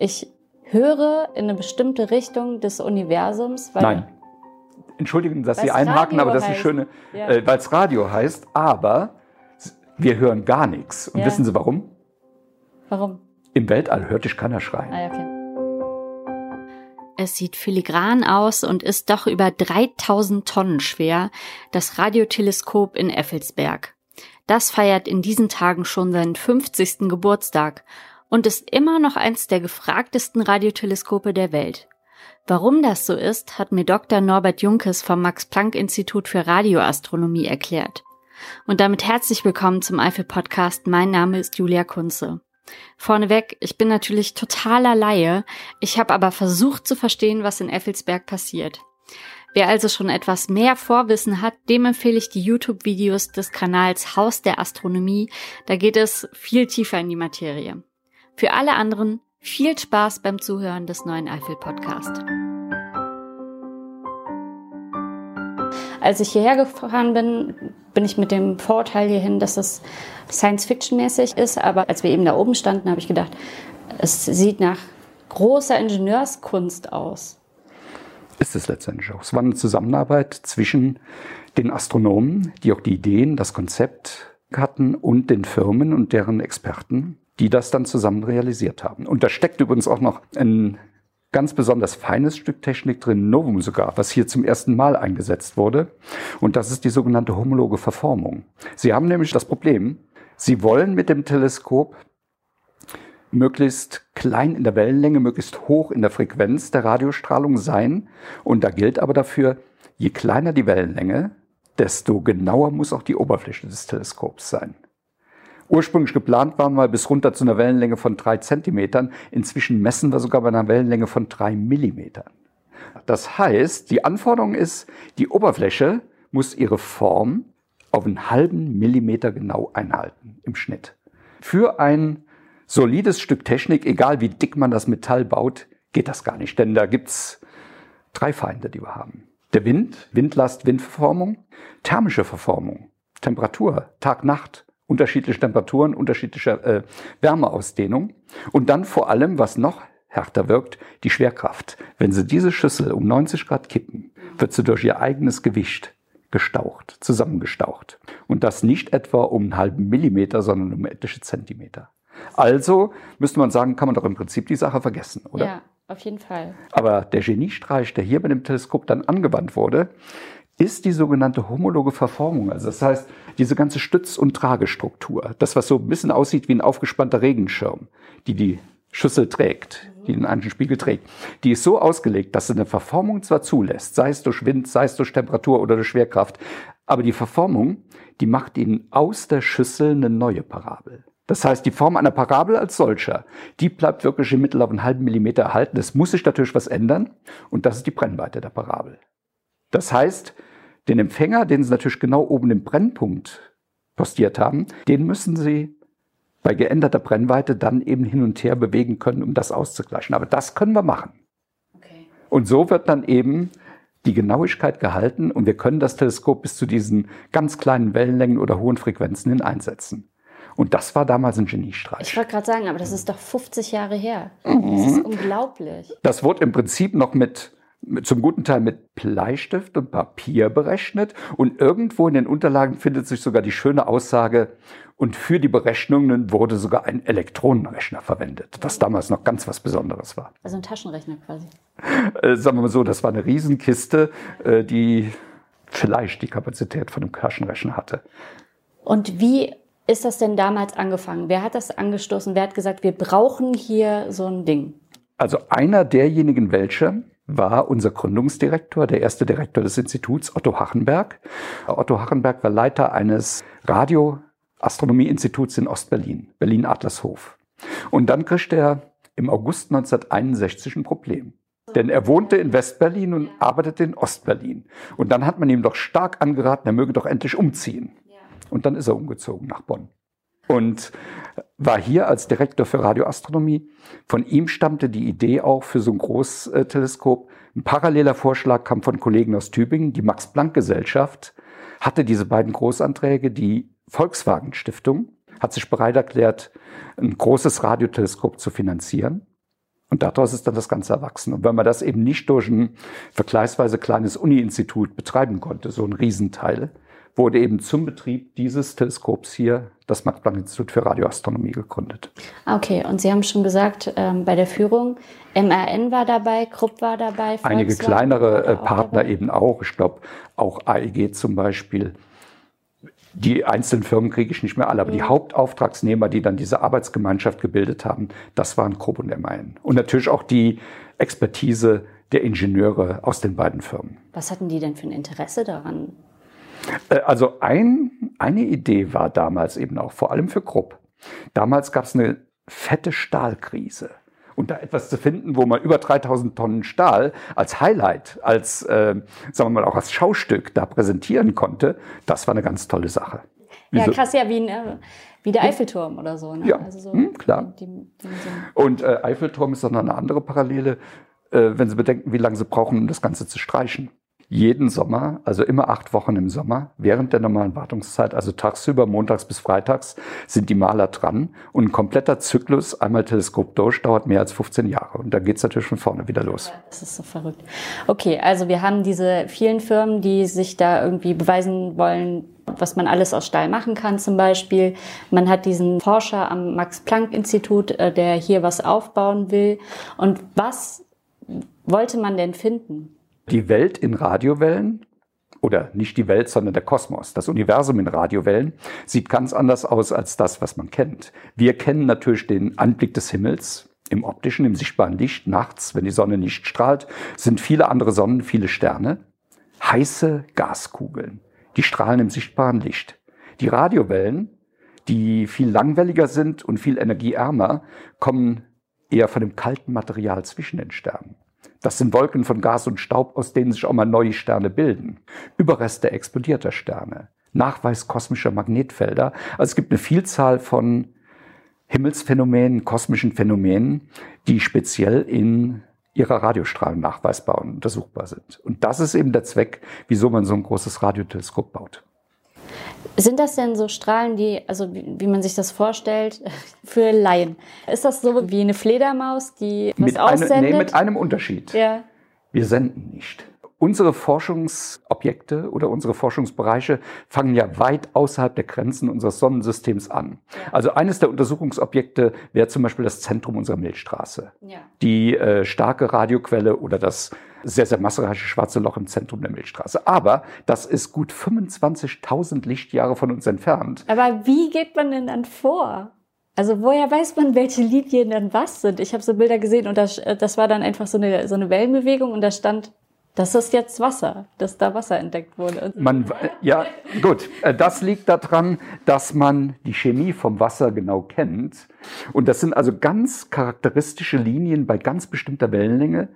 ich höre in eine bestimmte Richtung des Universums. Nein. Entschuldigen, dass Sie einhaken, Radio aber das ist eine schöne, Ja. äh, weil es Radio heißt, aber wir hören gar nichts. Und Ja. wissen Sie warum? Warum? Im Weltall hört dich keiner schreien. Ah, ja, okay. Es sieht filigran aus und ist doch über 3000 Tonnen schwer, das Radioteleskop in Effelsberg. Das feiert in diesen Tagen schon seinen 50. Geburtstag und ist immer noch eins der gefragtesten Radioteleskope der Welt. Warum das so ist, hat mir Dr. Norbert Junkes vom Max-Planck-Institut für Radioastronomie erklärt. Und damit herzlich willkommen zum Eifel-Podcast. Mein Name ist Julia Kunze. Vorneweg, ich bin natürlich totaler Laie, ich habe aber versucht zu verstehen, was in Effelsberg passiert. Wer also schon etwas mehr Vorwissen hat, dem empfehle ich die YouTube-Videos des Kanals Haus der Astronomie, da geht es viel tiefer in die Materie. Für alle anderen viel Spaß beim Zuhören des neuen Eifel-Podcast. Als ich hierher gefahren bin, bin ich mit dem Vorurteil hierhin, dass es Science-Fiction-mäßig ist. Aber als wir eben da oben standen, habe ich gedacht, es sieht nach großer Ingenieurskunst aus. Ist es letztendlich auch. Es war eine Zusammenarbeit zwischen den Astronomen, die auch die Ideen, das Konzept hatten, und den Firmen und deren Experten, die das dann zusammen realisiert haben. Und da steckt übrigens auch noch ein ganz besonders feines Stück Technik drin, Novum sogar, was hier zum ersten Mal eingesetzt wurde. Und das ist die sogenannte homologe Verformung. Sie haben nämlich das Problem, Sie wollen mit dem Teleskop möglichst klein in der Wellenlänge, möglichst hoch in der Frequenz der Radiostrahlung sein. Und da gilt aber dafür, je kleiner die Wellenlänge, desto genauer muss auch die Oberfläche des Teleskops sein. Ursprünglich geplant waren wir bis runter zu einer Wellenlänge von drei Zentimetern. Inzwischen messen wir sogar bei einer Wellenlänge von drei Millimetern. Das heißt, die Anforderung ist, die Oberfläche muss ihre Form auf einen halben Millimeter genau einhalten im Schnitt. Für ein solides Stück Technik, egal wie dick man das Metall baut, geht das gar nicht. Denn da gibt's drei Feinde, die wir haben. Der Wind, Windlast, Windverformung, thermische Verformung, Temperatur, Tag, Nacht, unterschiedliche Temperaturen, unterschiedliche äh, Wärmeausdehnung und dann vor allem, was noch härter wirkt, die Schwerkraft. Wenn Sie diese Schüssel um 90 Grad kippen, wird sie durch ihr eigenes Gewicht gestaucht, zusammengestaucht. Und das nicht etwa um einen halben Millimeter, sondern um etliche Zentimeter. Also müsste man sagen, kann man doch im Prinzip die Sache vergessen, oder? Ja, auf jeden Fall. Aber der Geniestreich, der hier bei dem Teleskop dann angewandt wurde, ist die sogenannte homologe Verformung. Also das heißt, diese ganze Stütz- und Tragestruktur, das, was so ein bisschen aussieht wie ein aufgespannter Regenschirm, die die Schüssel trägt, die den einen Spiegel trägt, die ist so ausgelegt, dass sie eine Verformung zwar zulässt, sei es durch Wind, sei es durch Temperatur oder durch Schwerkraft, aber die Verformung, die macht ihnen aus der Schüssel eine neue Parabel. Das heißt, die Form einer Parabel als solcher, die bleibt wirklich im Mittel auf einen halben Millimeter erhalten. Es muss sich natürlich was ändern und das ist die Brennweite der Parabel. Das heißt, den Empfänger, den Sie natürlich genau oben im Brennpunkt postiert haben, den müssen Sie bei geänderter Brennweite dann eben hin und her bewegen können, um das auszugleichen. Aber das können wir machen. Okay. Und so wird dann eben die Genauigkeit gehalten und wir können das Teleskop bis zu diesen ganz kleinen Wellenlängen oder hohen Frequenzen hin einsetzen. Und das war damals ein Ich Geniestreich. wollte gerade sagen, aber das ist doch 50 Jahre her. Das ist unglaublich. Das wurde im Prinzip noch mit zum guten Teil mit Bleistift und Papier berechnet und irgendwo in den Unterlagen findet sich sogar die schöne Aussage, und für die Berechnungen wurde sogar ein Elektronenrechner verwendet, was damals noch ganz was Besonderes war. Also ein Taschenrechner quasi. Äh, sagen wir mal so, das war eine Riesenkiste, äh, die vielleicht die Kapazität von einem Taschenrechner hatte. Und wie ist das denn damals angefangen? Wer hat das angestoßen? Wer hat gesagt, wir brauchen hier so ein Ding? Also einer derjenigen welche war unser Gründungsdirektor, der erste Direktor des Instituts, Otto Hachenberg. Otto Hachenberg war Leiter eines Radioastronomieinstituts in Ostberlin, Berlin-Adlershof. Und dann kriegte er im August 1961 ein Problem. Denn er wohnte in Westberlin und arbeitete in Ostberlin. Und dann hat man ihm doch stark angeraten, er möge doch endlich umziehen. Und dann ist er umgezogen nach Bonn. Und war hier als Direktor für Radioastronomie. Von ihm stammte die Idee auch für so ein Großteleskop. Ein paralleler Vorschlag kam von Kollegen aus Tübingen. Die Max-Planck-Gesellschaft hatte diese beiden Großanträge. Die Volkswagen-Stiftung hat sich bereit erklärt, ein großes Radioteleskop zu finanzieren. Und daraus ist dann das Ganze erwachsen. Und wenn man das eben nicht durch ein vergleichsweise kleines Uni-Institut betreiben konnte, so ein Riesenteil, wurde eben zum Betrieb dieses Teleskops hier das Max-Planck-Institut für Radioastronomie gegründet. Ah, okay, und Sie haben schon gesagt, ähm, bei der Führung, MRN war dabei, Krupp war dabei. Volkswagen Einige kleinere äh, Partner dabei? eben auch. Ich glaube, auch AEG zum Beispiel. Die einzelnen Firmen kriege ich nicht mehr alle, aber mhm. die Hauptauftragsnehmer, die dann diese Arbeitsgemeinschaft gebildet haben, das waren Krupp und MAN. Und natürlich auch die Expertise der Ingenieure aus den beiden Firmen. Was hatten die denn für ein Interesse daran? Äh, also ein, eine Idee war damals eben auch, vor allem für Krupp. Damals gab es eine fette Stahlkrise. Und da etwas zu finden, wo man über 3000 Tonnen Stahl als Highlight, als, äh, sagen wir mal, auch als Schaustück da präsentieren konnte, das war eine ganz tolle Sache. Wie ja, krass, ja, wie, ein, äh, wie der Eiffelturm oder so. Ne? Ja, also so hm, klar. Die, die, die Und äh, Eiffelturm ist dann eine andere Parallele, äh, wenn Sie bedenken, wie lange Sie brauchen, um das Ganze zu streichen jeden Sommer, also immer acht Wochen im Sommer, während der normalen Wartungszeit, also tagsüber, montags bis freitags, sind die Maler dran. Und ein kompletter Zyklus, einmal Teleskop durch, dauert mehr als 15 Jahre. Und da geht's natürlich von vorne wieder los. Das ist so verrückt. Okay, also wir haben diese vielen Firmen, die sich da irgendwie beweisen wollen, was man alles aus Stahl machen kann zum Beispiel. Man hat diesen Forscher am Max-Planck-Institut, äh, der hier was aufbauen will. Und was wollte man denn finden? Die Welt in Radiowellen oder nicht die Welt, sondern der Kosmos, das Universum in Radiowellen, sieht ganz anders aus als das, was man kennt. Wir kennen natürlich den Anblick des Himmels im optischen, im sichtbaren Licht. Nachts, wenn die Sonne nicht strahlt, sind viele andere Sonnen, viele Sterne. Heiße Gaskugeln, die strahlen im sichtbaren Licht. Die Radiowellen, die viel langwelliger sind und viel energieärmer, kommen eher von dem kalten Material zwischen den Sternen. Das sind Wolken von Gas und Staub, aus denen sich auch mal neue Sterne bilden. Überreste explodierter Sterne. Nachweis kosmischer Magnetfelder. Also es gibt eine Vielzahl von Himmelsphänomenen, kosmischen Phänomenen, die speziell in ihrer Radiostrahlen nachweisbar und untersuchbar sind. Und das ist eben der Zweck, wieso man so ein großes Radioteleskop baut. Sind das denn so Strahlen, die, also wie, wie, man sich das vorstellt, für Laien? Ist das so wie eine Fledermaus, die was mit aussendet? Eine, nee, mit einem Unterschied. Ja. Wir senden nicht. Unsere Forschungsobjekte oder unsere Forschungsbereiche fangen ja weit außerhalb der Grenzen unseres Sonnensystems an. Also eines der Untersuchungsobjekte wäre zum Beispiel das Zentrum unserer Milchstraße. Ja. Die äh, starke Radioquelle oder das sehr, sehr massereiche schwarze Loch im Zentrum der Milchstraße. Aber das ist gut 25.000 Lichtjahre von uns entfernt. Aber wie geht man denn dann vor? Also woher weiß man, welche Linien dann was sind? Ich habe so Bilder gesehen und das, das war dann einfach so eine, so eine Wellenbewegung und da stand das ist jetzt Wasser, dass da Wasser entdeckt wurde. Man, ja, gut. Äh, das liegt daran, dass man die Chemie vom Wasser genau kennt. Und das sind also ganz charakteristische Linien bei ganz bestimmter Wellenlänge,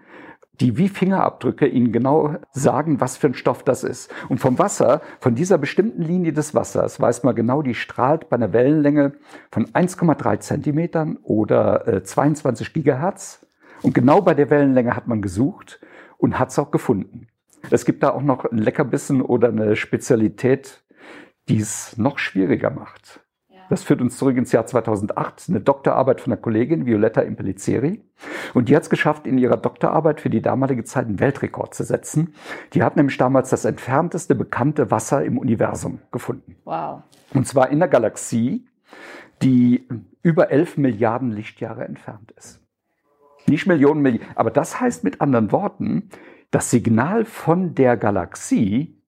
die wie Fingerabdrücke Ihnen genau sagen, was für ein Stoff das ist. Und vom Wasser, von dieser bestimmten Linie des Wassers, weiß man genau, die strahlt bei einer Wellenlänge von 1,3 Zentimetern oder äh, 22 Gigahertz. Und genau bei der Wellenlänge hat man gesucht und hat es auch gefunden. Es gibt da auch noch ein Leckerbissen oder eine Spezialität, die es noch schwieriger macht. Das führt uns zurück ins Jahr 2008, eine Doktorarbeit von einer Kollegin, Violetta Impellizzeri. Und die hat es geschafft, in ihrer Doktorarbeit für die damalige Zeit einen Weltrekord zu setzen. Die hat nämlich damals das entfernteste bekannte Wasser im Universum gefunden. Wow. Und zwar in einer Galaxie, die über 11 Milliarden Lichtjahre entfernt ist. Nicht Millionen, Millionen. Aber das heißt mit anderen Worten, das Signal von der Galaxie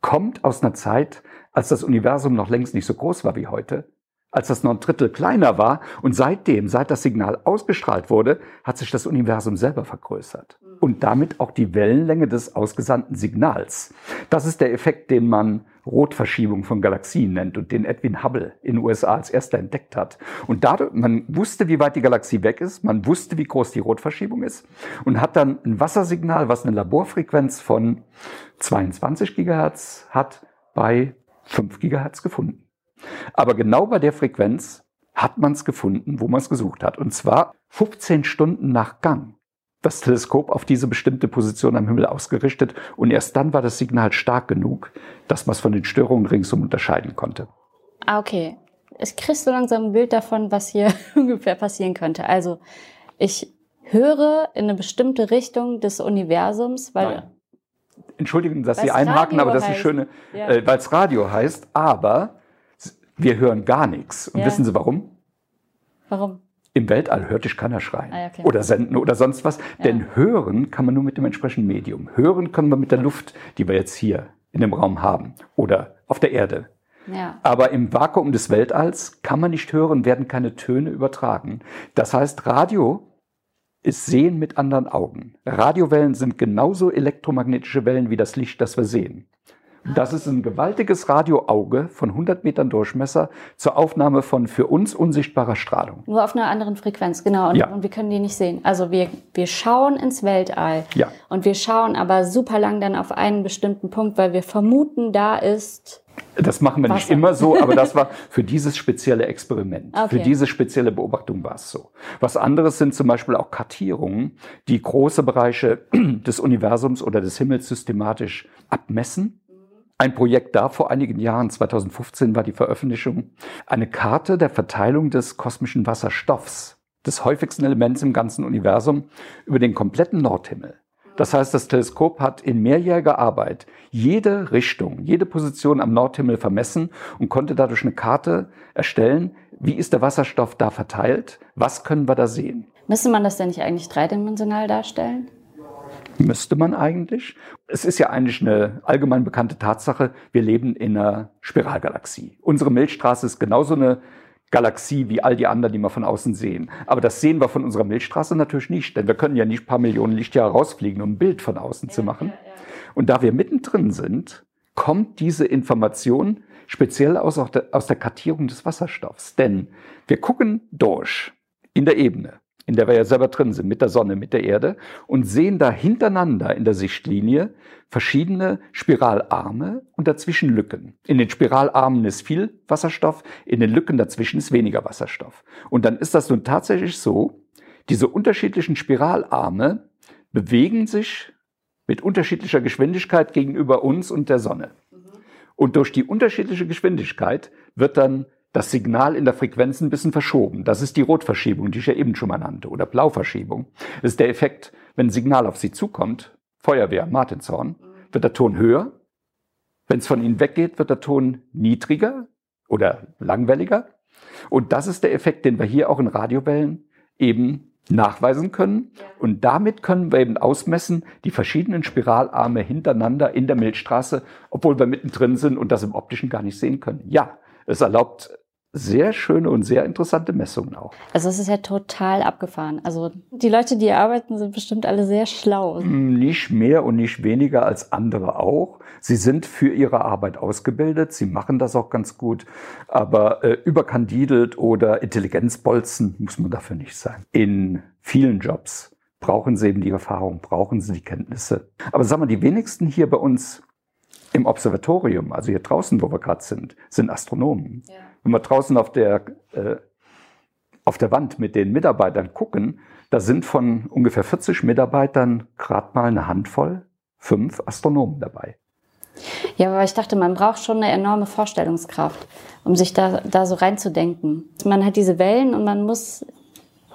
kommt aus einer Zeit, als das Universum noch längst nicht so groß war wie heute, als das noch ein Drittel kleiner war und seitdem, seit das Signal ausgestrahlt wurde, hat sich das Universum selber vergrößert und damit auch die Wellenlänge des ausgesandten Signals. Das ist der Effekt, den man Rotverschiebung von Galaxien nennt und den Edwin Hubble in den USA als erster entdeckt hat. Und dadurch, man wusste, wie weit die Galaxie weg ist, man wusste, wie groß die Rotverschiebung ist und hat dann ein Wassersignal, was eine Laborfrequenz von 22 Gigahertz hat, bei 5 Gigahertz gefunden. Aber genau bei der Frequenz hat man es gefunden, wo man es gesucht hat. Und zwar 15 Stunden nach Gang. Das Teleskop auf diese bestimmte Position am Himmel ausgerichtet und erst dann war das Signal stark genug, dass man es von den Störungen ringsum unterscheiden konnte. Ah, okay. Es kriegst so langsam ein Bild davon, was hier ungefähr passieren könnte. Also, ich höre in eine bestimmte Richtung des Universums, weil Nein. Entschuldigen, dass Sie einhaken, Radio aber das ist heißt. schöne, Ja. äh, weil es Radio heißt, aber wir hören gar nichts. Und Ja. wissen Sie warum? warum? Im Weltall hört dich keiner schreien Ah, ja, okay. oder senden oder sonst was. Denn hören kann man nur mit dem entsprechenden Medium. Hören können wir mit der Luft, die wir jetzt hier in dem Raum haben oder auf der Erde. Ja. Aber im Vakuum des Weltalls kann man nicht hören, werden keine Töne übertragen. Das heißt, Radio ist Sehen mit anderen Augen. Radiowellen sind genauso elektromagnetische Wellen wie das Licht, das wir sehen. Das ist ein gewaltiges Radioauge von 100 Metern Durchmesser zur Aufnahme von für uns unsichtbarer Strahlung. Nur auf einer anderen Frequenz, genau. Und, Ja. und wir können die nicht sehen. Also wir, wir schauen ins Weltall. Ja. Und wir schauen aber super lang dann auf einen bestimmten Punkt, weil wir vermuten, da ist. Das machen wir nicht Wasser. immer so, aber das war für dieses spezielle Experiment, Okay. für diese spezielle Beobachtung war es so. Was anderes sind zum Beispiel auch Kartierungen, die große Bereiche des Universums oder des Himmels systematisch abmessen. Ein Projekt da vor einigen Jahren, 2015 war die Veröffentlichung, eine Karte der Verteilung des kosmischen Wasserstoffs, des häufigsten Elements im ganzen Universum, über den kompletten Nordhimmel. Das heißt, das Teleskop hat in mehrjähriger Arbeit jede Richtung, jede Position am Nordhimmel vermessen und konnte dadurch eine Karte erstellen, wie ist der Wasserstoff da verteilt, was können wir da sehen. Müsste man das denn nicht eigentlich dreidimensional darstellen? Müsste man eigentlich. Es ist ja eigentlich eine allgemein bekannte Tatsache, wir leben in einer Spiralgalaxie. Unsere Milchstraße ist genauso eine Galaxie wie all die anderen, die wir von außen sehen. Aber das sehen wir von unserer Milchstraße natürlich nicht, denn wir können ja nicht ein paar Millionen Lichtjahre rausfliegen, um ein Bild von außen zu machen. Und da wir mittendrin sind, kommt diese Information speziell aus, aus der Kartierung des Wasserstoffs. Denn wir gucken durch in der Ebene, in der wir ja selber drin sind, mit der Sonne, mit der Erde, und sehen da hintereinander in der Sichtlinie verschiedene Spiralarme und dazwischen Lücken. In den Spiralarmen ist viel Wasserstoff, in den Lücken dazwischen ist weniger Wasserstoff. Und dann ist das nun tatsächlich so, diese unterschiedlichen Spiralarme bewegen sich mit unterschiedlicher Geschwindigkeit gegenüber uns und der Sonne. Und durch die unterschiedliche Geschwindigkeit wird dann das Signal in der Frequenz ein bisschen verschoben. Das ist die Rotverschiebung, die ich ja eben schon mal nannte, oder Blauverschiebung. Das ist der Effekt, wenn ein Signal auf Sie zukommt, Feuerwehr, Martinshorn, wird der Ton höher. Wenn es von Ihnen weggeht, wird der Ton niedriger oder langwelliger. Und das ist der Effekt, den wir hier auch in Radiowellen eben nachweisen können. Und damit können wir eben ausmessen, die verschiedenen Spiralarme hintereinander in der Milchstraße, obwohl wir mittendrin sind und das im optischen gar nicht sehen können. Ja, es erlaubt sehr schöne und sehr interessante Messungen auch. Also es ist ja total abgefahren. Also die Leute, die hier arbeiten, sind bestimmt alle sehr schlau. Nicht mehr und nicht weniger als andere auch. Sie sind für ihre Arbeit ausgebildet, sie machen das auch ganz gut, aber äh, überkandidelt oder Intelligenzbolzen muss man dafür nicht sein. In vielen Jobs brauchen sie eben die Erfahrung, brauchen sie die Kenntnisse. Aber sagen wir, die wenigsten hier bei uns im Observatorium, also hier draußen, wo wir gerade sind, sind Astronomen. Wenn wir draußen auf der, äh, auf der Wand mit den Mitarbeitern gucken, da sind von ungefähr 40 Mitarbeitern gerade mal eine Handvoll, fünf Astronomen dabei. Ja, aber ich dachte, man braucht schon eine enorme Vorstellungskraft, um sich da, da so reinzudenken. Man hat diese Wellen und man muss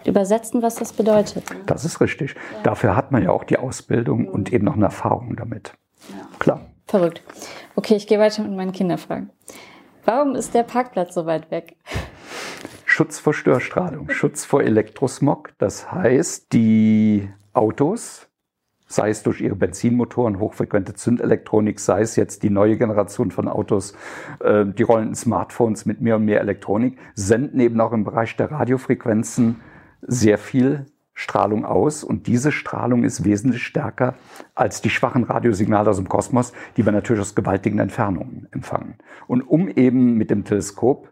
übersetzen, was das bedeutet. Das ist richtig. Dafür hat man ja auch die Ausbildung und eben noch eine Erfahrung damit. Klar. Verrückt. Okay, ich gehe weiter mit meinen Kinderfragen. Warum ist der Parkplatz so weit weg? Schutz vor Störstrahlung, Schutz vor Elektrosmog. Das heißt, die Autos, sei es durch ihre Benzinmotoren, hochfrequente Zündelektronik, sei es jetzt die neue Generation von Autos, äh, die rollenden Smartphones mit mehr und mehr Elektronik, senden eben auch im Bereich der Radiofrequenzen sehr viel Strahlung aus und diese Strahlung ist wesentlich stärker als die schwachen Radiosignale aus dem Kosmos, die wir natürlich aus gewaltigen Entfernungen empfangen. Und um eben mit dem Teleskop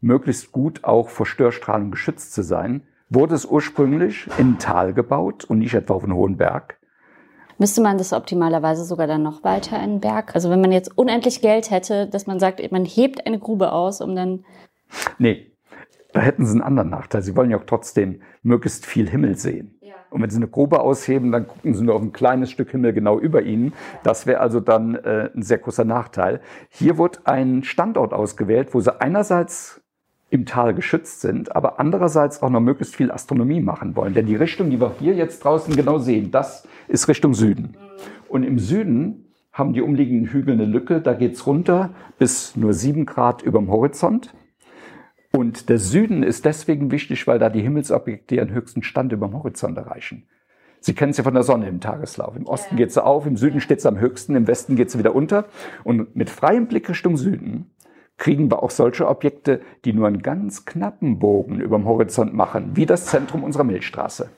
möglichst gut auch vor Störstrahlung geschützt zu sein, wurde es ursprünglich in ein Tal gebaut und nicht etwa auf einen hohen Berg. Müsste man das optimalerweise sogar dann noch weiter in den Berg? Also wenn man jetzt unendlich Geld hätte, dass man sagt, man hebt eine Grube aus, um dann... Nee, da hätten sie einen anderen Nachteil. Sie wollen ja auch trotzdem möglichst viel Himmel sehen. Und wenn sie eine Grube ausheben, dann gucken sie nur auf ein kleines Stück Himmel genau über ihnen. Das wäre also dann äh, ein sehr großer Nachteil. Hier wurde ein Standort ausgewählt, wo sie einerseits im Tal geschützt sind, aber andererseits auch noch möglichst viel Astronomie machen wollen. Denn die Richtung, die wir hier jetzt draußen genau sehen, das ist Richtung Süden. Und im Süden haben die umliegenden Hügel eine Lücke, da geht's runter bis nur sieben Grad über dem Horizont. Und der Süden ist deswegen wichtig, weil da die Himmelsobjekte ihren höchsten Stand über dem Horizont erreichen. Sie kennen es ja von der Sonne im Tageslauf. Im Osten geht sie auf, im Süden steht sie am höchsten, im Westen geht sie wieder unter. Und mit freiem Blick Richtung Süden kriegen wir auch solche Objekte, die nur einen ganz knappen Bogen über dem Horizont machen, wie das Zentrum unserer Milchstraße.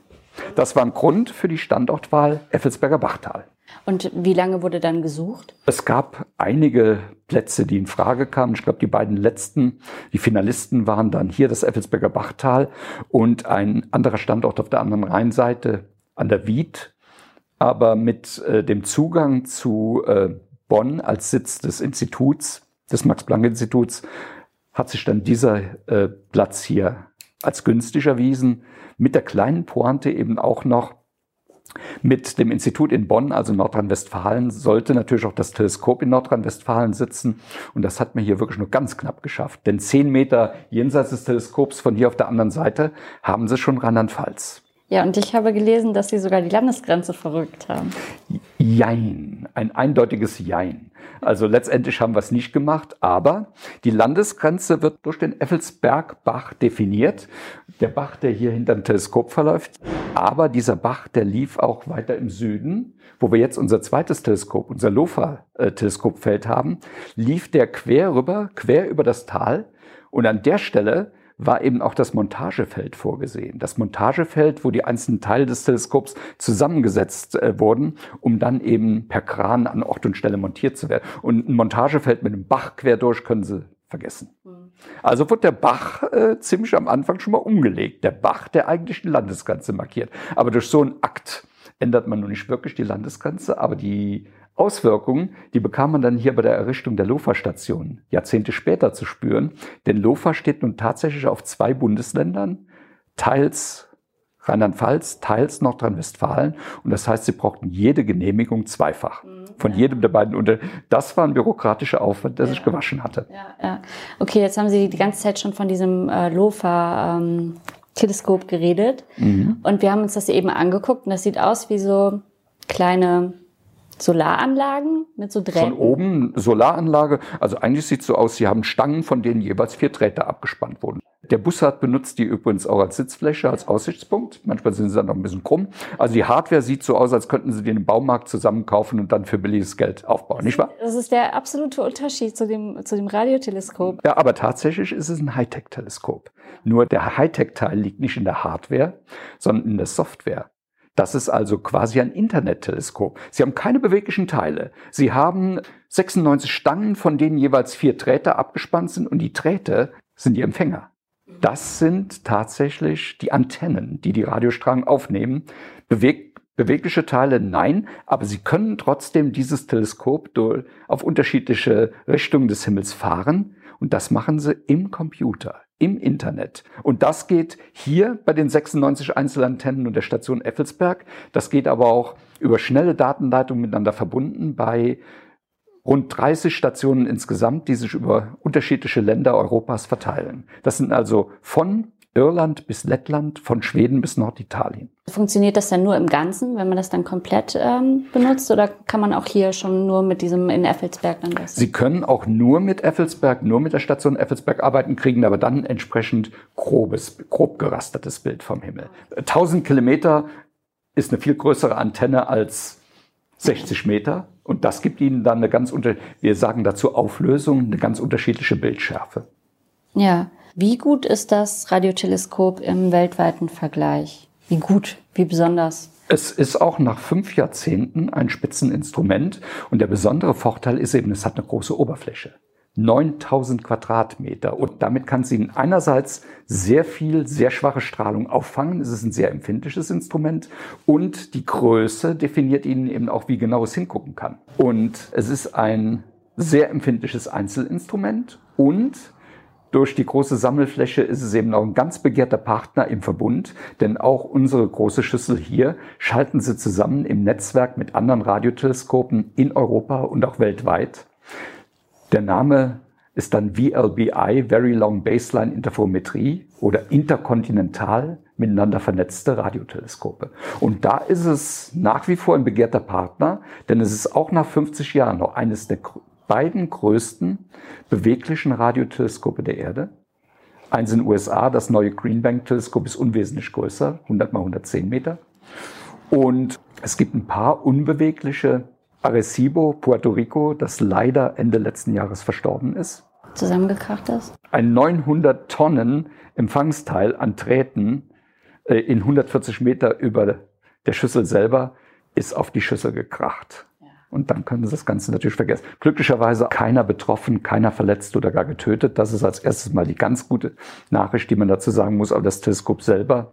Das war ein Grund für die Standortwahl Effelsberger Bachtal. Und wie lange wurde dann gesucht? Es gab einige Plätze, die in Frage kamen. Ich glaube, die beiden letzten, die Finalisten waren dann hier das Effelsberger Bachtal und ein anderer Standort auf der anderen Rheinseite an der Wied. Aber mit äh, dem Zugang zu äh, Bonn als Sitz des Instituts, des Max-Planck-Instituts, hat sich dann dieser äh, Platz hier als günstig erwiesen. Mit der kleinen Pointe eben auch noch, mit dem Institut in Bonn, also Nordrhein-Westfalen, sollte natürlich auch das Teleskop in Nordrhein-Westfalen sitzen. Und das hat man hier wirklich nur ganz knapp geschafft. Denn zehn Meter jenseits des Teleskops von hier auf der anderen Seite haben sie schon Rheinland-Pfalz. Ja, und ich habe gelesen, dass Sie sogar die Landesgrenze verrückt haben. Jein, ein eindeutiges Jein. Also letztendlich haben wir es nicht gemacht, aber die Landesgrenze wird durch den Effelsbergbach definiert. Der Bach, der hier hinter dem Teleskop verläuft. Aber dieser Bach, der lief auch weiter im Süden, wo wir jetzt unser zweites Teleskop, unser LOFA-Teleskopfeld haben, lief der quer rüber, quer über das Tal. Und an der Stelle war eben auch das Montagefeld vorgesehen. Das Montagefeld, wo die einzelnen Teile des Teleskops zusammengesetzt äh, wurden, um dann eben per Kran an Ort und Stelle montiert zu werden. Und ein Montagefeld mit einem Bach quer durch können Sie vergessen. Mhm. Also wird der Bach äh, ziemlich am Anfang schon mal umgelegt. Der Bach, der eigentlich die Landesgrenze markiert. Aber durch so einen Akt ändert man nun nicht wirklich die Landesgrenze, aber die Auswirkungen, die bekam man dann hier bei der Errichtung der LOFA-Station Jahrzehnte später zu spüren. Denn LOFA steht nun tatsächlich auf zwei Bundesländern, teils Rheinland-Pfalz, teils Nordrhein-Westfalen. Und das heißt, sie brauchten jede Genehmigung zweifach. Mhm. Von ja. jedem der beiden. Und das war ein bürokratischer Aufwand, der ja. sich gewaschen hatte. Ja, ja. Okay, jetzt haben Sie die ganze Zeit schon von diesem äh, LOFA ähm, Teleskop geredet. Mhm. Und wir haben uns das eben angeguckt und das sieht aus wie so kleine Solaranlagen mit so Drähten? Von oben Solaranlage. Also eigentlich sieht es so aus, sie haben Stangen, von denen jeweils vier Drähte abgespannt wurden. Der Bussard benutzt die übrigens auch als Sitzfläche, als Aussichtspunkt. Manchmal sind sie dann noch ein bisschen krumm. Also die Hardware sieht so aus, als könnten sie den im Baumarkt zusammenkaufen und dann für billiges Geld aufbauen, nicht wahr? Das ist der absolute Unterschied zu dem, zu dem Radioteleskop. Ja, aber tatsächlich ist es ein Hightech-Teleskop. Nur der Hightech-Teil liegt nicht in der Hardware, sondern in der Software. Das ist also quasi ein Internetteleskop. Sie haben keine beweglichen Teile. Sie haben 96 Stangen, von denen jeweils vier Drähte abgespannt sind und die Drähte sind die Empfänger. Das sind tatsächlich die Antennen, die die Radiostrahlen aufnehmen. Beweg bewegliche Teile nein, aber sie können trotzdem dieses Teleskop auf unterschiedliche Richtungen des Himmels fahren und das machen sie im Computer im Internet. Und das geht hier bei den 96 Einzelantennen und der Station Effelsberg. Das geht aber auch über schnelle Datenleitungen miteinander verbunden bei rund 30 Stationen insgesamt, die sich über unterschiedliche Länder Europas verteilen. Das sind also von Irland bis Lettland, von Schweden bis Norditalien. Funktioniert das dann nur im Ganzen, wenn man das dann komplett ähm, benutzt oder kann man auch hier schon nur mit diesem in Effelsberg dann das? Sie können auch nur mit Effelsberg, nur mit der Station Effelsberg arbeiten, kriegen aber dann entsprechend grobes, grob gerastertes Bild vom Himmel. 1000 Kilometer ist eine viel größere Antenne als 60 Meter und das gibt Ihnen dann eine ganz unter, wir sagen dazu Auflösung, eine ganz unterschiedliche Bildschärfe. Ja. Wie gut ist das Radioteleskop im weltweiten Vergleich? Wie gut? Wie besonders? Es ist auch nach fünf Jahrzehnten ein Spitzeninstrument und der besondere Vorteil ist eben, es hat eine große Oberfläche. 9000 Quadratmeter und damit kann sie einerseits sehr viel, sehr schwache Strahlung auffangen. Es ist ein sehr empfindliches Instrument und die Größe definiert Ihnen eben auch, wie genau es hingucken kann. Und es ist ein sehr empfindliches Einzelinstrument und durch die große Sammelfläche ist es eben auch ein ganz begehrter Partner im Verbund, denn auch unsere große Schüssel hier schalten sie zusammen im Netzwerk mit anderen Radioteleskopen in Europa und auch weltweit. Der Name ist dann VLBI, Very Long Baseline Interferometrie oder interkontinental miteinander vernetzte Radioteleskope. Und da ist es nach wie vor ein begehrter Partner, denn es ist auch nach 50 Jahren noch eines der beiden größten beweglichen Radioteleskope der Erde. Eins in den USA, das neue Greenbank-Teleskop ist unwesentlich größer, 100 mal 110 Meter. Und es gibt ein paar unbewegliche Arecibo, Puerto Rico, das leider Ende letzten Jahres verstorben ist. Zusammengekracht ist? Ein 900 Tonnen Empfangsteil an Drähten äh, in 140 Meter über der Schüssel selber ist auf die Schüssel gekracht. Und dann können Sie das Ganze natürlich vergessen. Glücklicherweise keiner betroffen, keiner verletzt oder gar getötet. Das ist als erstes mal die ganz gute Nachricht, die man dazu sagen muss. Aber das Teleskop selber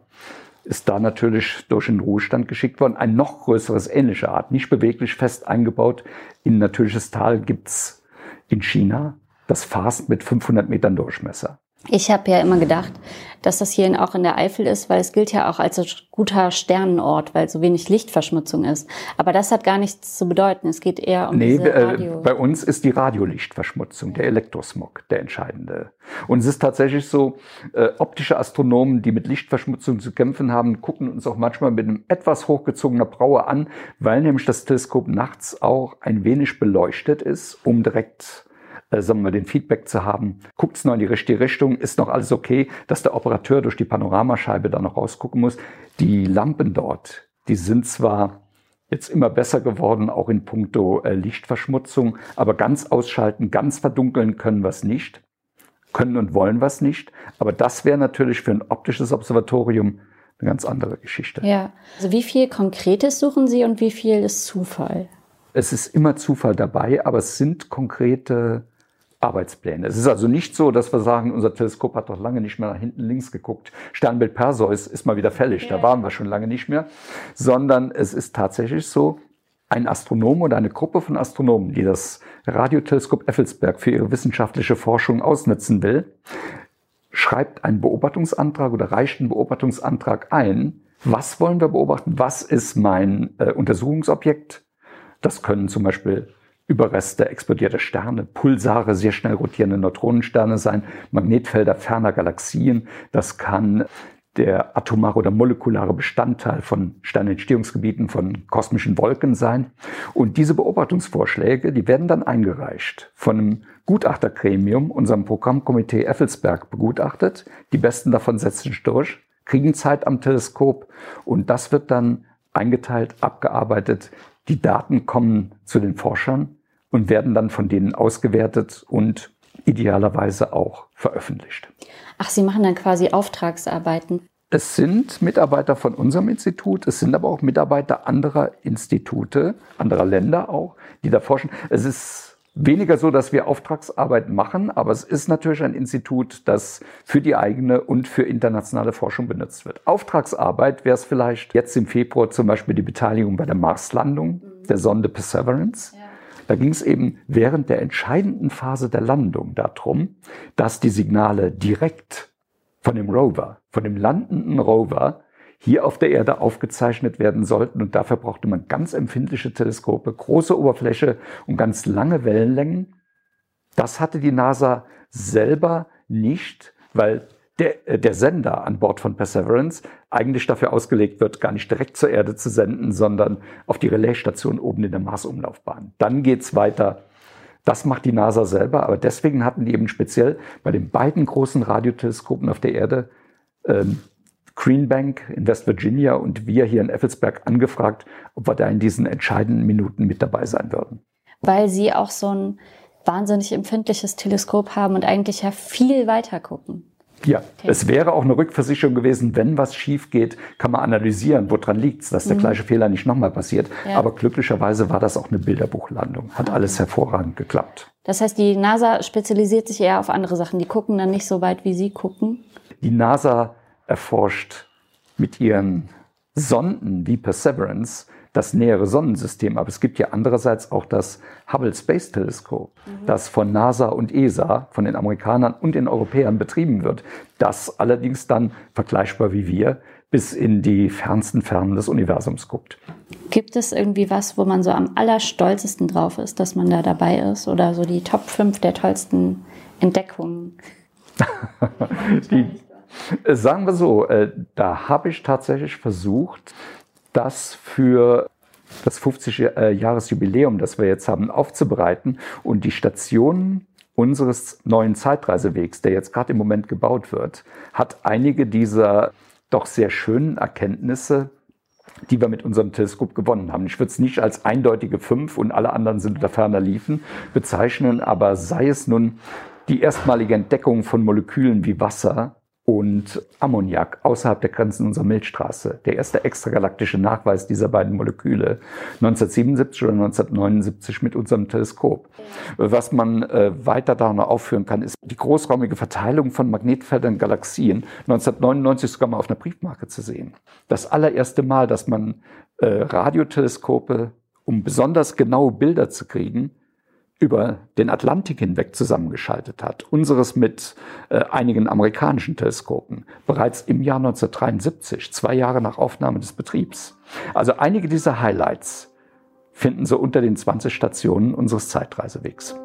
ist da natürlich durch den Ruhestand geschickt worden. Ein noch größeres ähnlicher Art, nicht beweglich fest eingebaut in natürliches Tal gibt's in China. Das Fast mit 500 Metern Durchmesser. Ich habe ja immer gedacht, dass das hier auch in der Eifel ist, weil es gilt ja auch als guter Sternenort, weil so wenig Lichtverschmutzung ist. Aber das hat gar nichts zu bedeuten. Es geht eher um nee, diese äh, Radio. Bei uns ist die Radiolichtverschmutzung, der Elektrosmog, der entscheidende. Und es ist tatsächlich so, äh, optische Astronomen, die mit Lichtverschmutzung zu kämpfen haben, gucken uns auch manchmal mit einem etwas hochgezogener Braue an, weil nämlich das Teleskop nachts auch ein wenig beleuchtet ist, um direkt äh, sagen wir, den Feedback zu haben, guckt es noch in die richtige Richtung, ist noch alles okay, dass der Operateur durch die Panoramascheibe da noch rausgucken muss. Die Lampen dort, die sind zwar jetzt immer besser geworden, auch in puncto äh, Lichtverschmutzung, aber ganz ausschalten, ganz verdunkeln können wir es nicht, können und wollen wir es nicht. Aber das wäre natürlich für ein optisches Observatorium eine ganz andere Geschichte. Ja, also wie viel Konkretes suchen Sie und wie viel ist Zufall? Es ist immer Zufall dabei, aber es sind konkrete Arbeitspläne. Es ist also nicht so, dass wir sagen, unser Teleskop hat doch lange nicht mehr nach hinten links geguckt. Sternbild Perseus ist mal wieder fällig, da waren wir schon lange nicht mehr, sondern es ist tatsächlich so, ein Astronom oder eine Gruppe von Astronomen, die das Radioteleskop Effelsberg für ihre wissenschaftliche Forschung ausnutzen will, schreibt einen Beobachtungsantrag oder reicht einen Beobachtungsantrag ein. Was wollen wir beobachten? Was ist mein äh, Untersuchungsobjekt? Das können zum Beispiel Überreste explodierter Sterne, Pulsare, sehr schnell rotierende Neutronensterne sein, Magnetfelder ferner Galaxien. Das kann der atomare oder molekulare Bestandteil von Sternentstehungsgebieten von kosmischen Wolken sein. Und diese Beobachtungsvorschläge, die werden dann eingereicht von einem Gutachtergremium, unserem Programmkomitee Effelsberg begutachtet. Die besten davon setzen sich durch, kriegen Zeit am Teleskop und das wird dann eingeteilt, abgearbeitet die Daten kommen zu den Forschern und werden dann von denen ausgewertet und idealerweise auch veröffentlicht. Ach, Sie machen dann quasi Auftragsarbeiten. Es sind Mitarbeiter von unserem Institut, es sind aber auch Mitarbeiter anderer Institute, anderer Länder auch, die da forschen. Es ist weniger so, dass wir Auftragsarbeit machen, aber es ist natürlich ein Institut, das für die eigene und für internationale Forschung benutzt wird. Auftragsarbeit wäre es vielleicht jetzt im Februar zum Beispiel die Beteiligung bei der Marslandung mhm. der Sonde Perseverance. Ja. Da ging es eben während der entscheidenden Phase der Landung darum, dass die Signale direkt von dem Rover, von dem landenden Rover, hier auf der Erde aufgezeichnet werden sollten. Und dafür brauchte man ganz empfindliche Teleskope, große Oberfläche und ganz lange Wellenlängen. Das hatte die NASA selber nicht, weil der, äh, der Sender an Bord von Perseverance eigentlich dafür ausgelegt wird, gar nicht direkt zur Erde zu senden, sondern auf die Relaisstation oben in der Marsumlaufbahn. Dann geht's weiter. Das macht die NASA selber, aber deswegen hatten die eben speziell bei den beiden großen Radioteleskopen auf der Erde ähm, Greenbank in West Virginia und wir hier in Effelsberg angefragt, ob wir da in diesen entscheidenden Minuten mit dabei sein würden. Weil Sie auch so ein wahnsinnig empfindliches Teleskop haben und eigentlich ja viel weiter gucken. Ja, okay. es wäre auch eine Rückversicherung gewesen, wenn was schief geht, kann man analysieren, woran liegt es, dass der mhm. gleiche Fehler nicht nochmal passiert. Ja. Aber glücklicherweise war das auch eine Bilderbuchlandung. Hat okay. alles hervorragend geklappt. Das heißt, die NASA spezialisiert sich eher auf andere Sachen. Die gucken dann nicht so weit, wie Sie gucken. Die NASA erforscht mit ihren Sonden wie Perseverance das nähere Sonnensystem. Aber es gibt ja andererseits auch das Hubble Space Telescope, mhm. das von NASA und ESA, von den Amerikanern und den Europäern betrieben wird. Das allerdings dann vergleichbar wie wir bis in die fernsten Fernen des Universums guckt. Gibt es irgendwie was, wo man so am allerstolzesten drauf ist, dass man da dabei ist? Oder so die Top 5 der tollsten Entdeckungen? die, sagen wir so, äh, da habe ich tatsächlich versucht, das für das 50-Jahres-Jubiläum, das wir jetzt haben, aufzubereiten und die Stationen unseres neuen Zeitreisewegs, der jetzt gerade im Moment gebaut wird, hat einige dieser doch sehr schönen Erkenntnisse, die wir mit unserem Teleskop gewonnen haben. Ich würde es nicht als eindeutige fünf und alle anderen sind unter ferner Liefen bezeichnen, aber sei es nun die erstmalige Entdeckung von Molekülen wie Wasser und Ammoniak außerhalb der Grenzen unserer Milchstraße. Der erste extragalaktische Nachweis dieser beiden Moleküle 1977 oder 1979 mit unserem Teleskop. Was man äh, weiter da noch aufführen kann, ist die großräumige Verteilung von Magnetfeldern Galaxien 1999 sogar mal auf einer Briefmarke zu sehen. Das allererste Mal, dass man äh, Radioteleskope, um besonders genaue Bilder zu kriegen, über den Atlantik hinweg zusammengeschaltet hat. Unseres mit äh, einigen amerikanischen Teleskopen. Bereits im Jahr 1973, zwei Jahre nach Aufnahme des Betriebs. Also einige dieser Highlights finden Sie unter den 20 Stationen unseres Zeitreisewegs.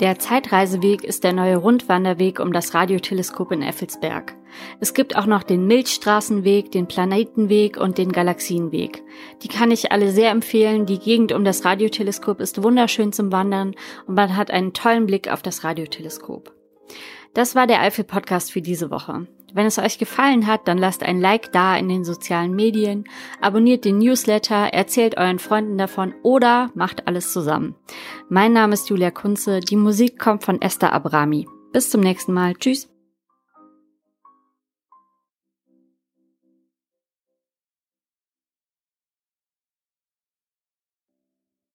Der Zeitreiseweg ist der neue Rundwanderweg um das Radioteleskop in Effelsberg. Es gibt auch noch den Milchstraßenweg, den Planetenweg und den Galaxienweg. Die kann ich alle sehr empfehlen. Die Gegend um das Radioteleskop ist wunderschön zum Wandern und man hat einen tollen Blick auf das Radioteleskop. Das war der Eifel Podcast für diese Woche. Wenn es euch gefallen hat, dann lasst ein Like da in den sozialen Medien, abonniert den Newsletter, erzählt euren Freunden davon oder macht alles zusammen. Mein Name ist Julia Kunze, die Musik kommt von Esther Abrami. Bis zum nächsten Mal. Tschüss.